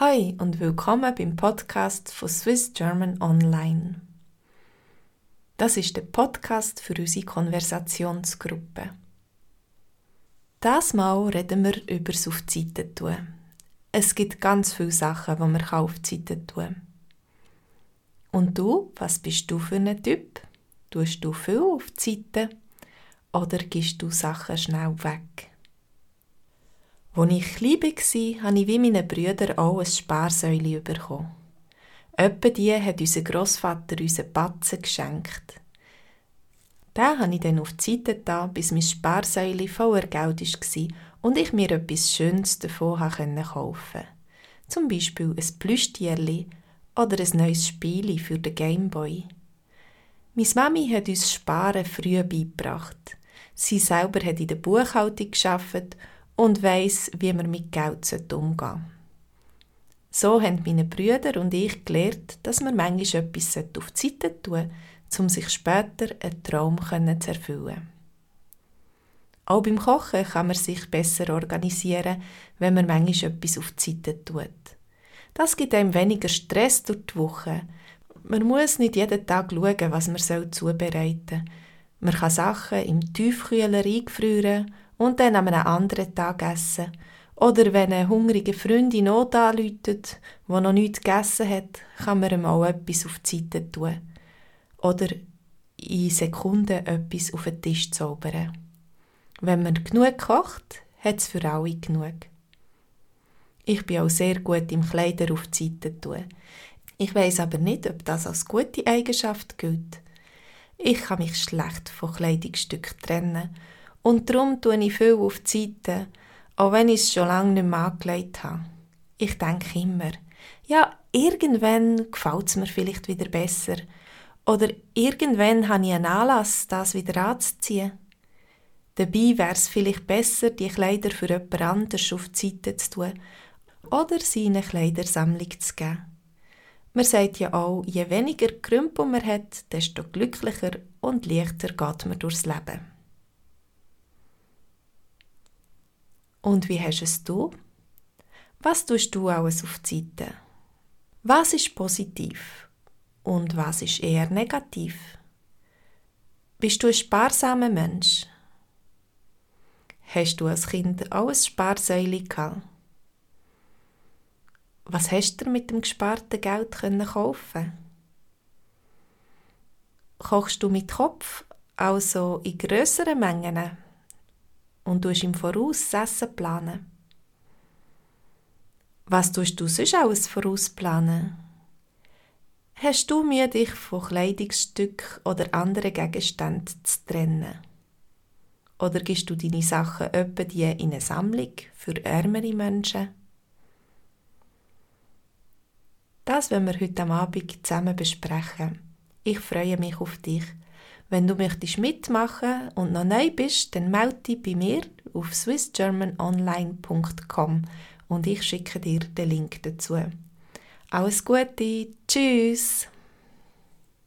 Hi und willkommen beim Podcast von Swiss German Online. Das ist der Podcast für unsere Konversationsgruppe. Das Mal reden wir über das auf die tun. Es gibt ganz viele Sachen, die man auf die tun kann. Und du, was bist du für ein Typ? Tust du viel auf die Seite oder gibst du Sachen schnell weg? Als ich klein war, habe ich wie meine Brüder auch ein Sparsäule bekommen. Etwa die hat unser Grossvater unseren Batzen geschenkt. Den habe ich dann auf die Seite da, bis mein Sparsäule voller Geld war und ich mir etwas Schönes davon kaufen konnte. Zum Beispiel ein Plüschtierli oder ein neues Spiel für den Gameboy. Meine Mami hat uns Sparen früh beigebracht. Sie selber hat in der Buchhaltung geschafft und weiss, wie man mit Geld umgehen. So haben meine Brüder und ich gelernt, dass man manchmal etwas auf die Seite tun sollte, um sich später einen Traum zu erfüllen. Auch beim Kochen kann man sich besser organisieren, wenn man manchmal etwas auf die Seite tut. Das gibt einem weniger Stress durch die Woche. Man muss nicht jeden Tag schauen, was man zubereiten soll. Man kann Sachen im Tiefkühler eingefrieren und dann an einem anderen Tag essen. Oder wenn ein hungriger Freund in Not anläutet, der noch nichts gegessen hat, kann man ihm auch etwas auf die Seite tun. Oder in Sekunden etwas auf den Tisch zaubern. Wenn man genug kocht, hat es für alle genug. Ich bin auch sehr gut im Kleider auf die Seite tun. Ich weiß aber nicht, ob das als gute Eigenschaft gilt. Ich kann mich schlecht von Kleidungsstücken trennen und darum tue ich viel auf die Seite, auch wenn ich es schon lange nicht mehr angelegt habe. Ich denke immer, ja, irgendwann gefällt es mir vielleicht wieder besser. Oder irgendwann habe ich einen Anlass, das wieder anzuziehen. Dabei wäre es vielleicht besser, die Kleider für jemand anders auf die Seite zu tun oder sie in eine Kleidersammlung zu geben. Man sagt ja auch, je weniger Krümpe man hat, desto glücklicher und leichter geht man durchs Leben. Und wie hast es du? Was tust du alles auf die Seite? Was ist positiv und was ist eher negativ? Bist du ein sparsamer Mensch? Hast du als Kind auch ein Sparsäule gehabt? Was hast du mit dem gesparten Geld kaufen? Kochst du mit Kopf, also in grösseren Mengen? Und du im Voraus Essen planen. Was tust du sonst alles vorausplanen? Hast du Mühe, dich von Kleidungsstücken oder anderen Gegenständen zu trennen? Oder gibst du deine Sachen öppe die in eine Sammlung für ärmere Menschen? Das werden wir heute Abend zusammen besprechen. Ich freue mich auf dich. Wenn du möchtest mitmachen und noch neu bist, dann melde dich bei mir auf swissgermanonline.com und ich schicke dir den Link dazu. Alles Gute, tschüss!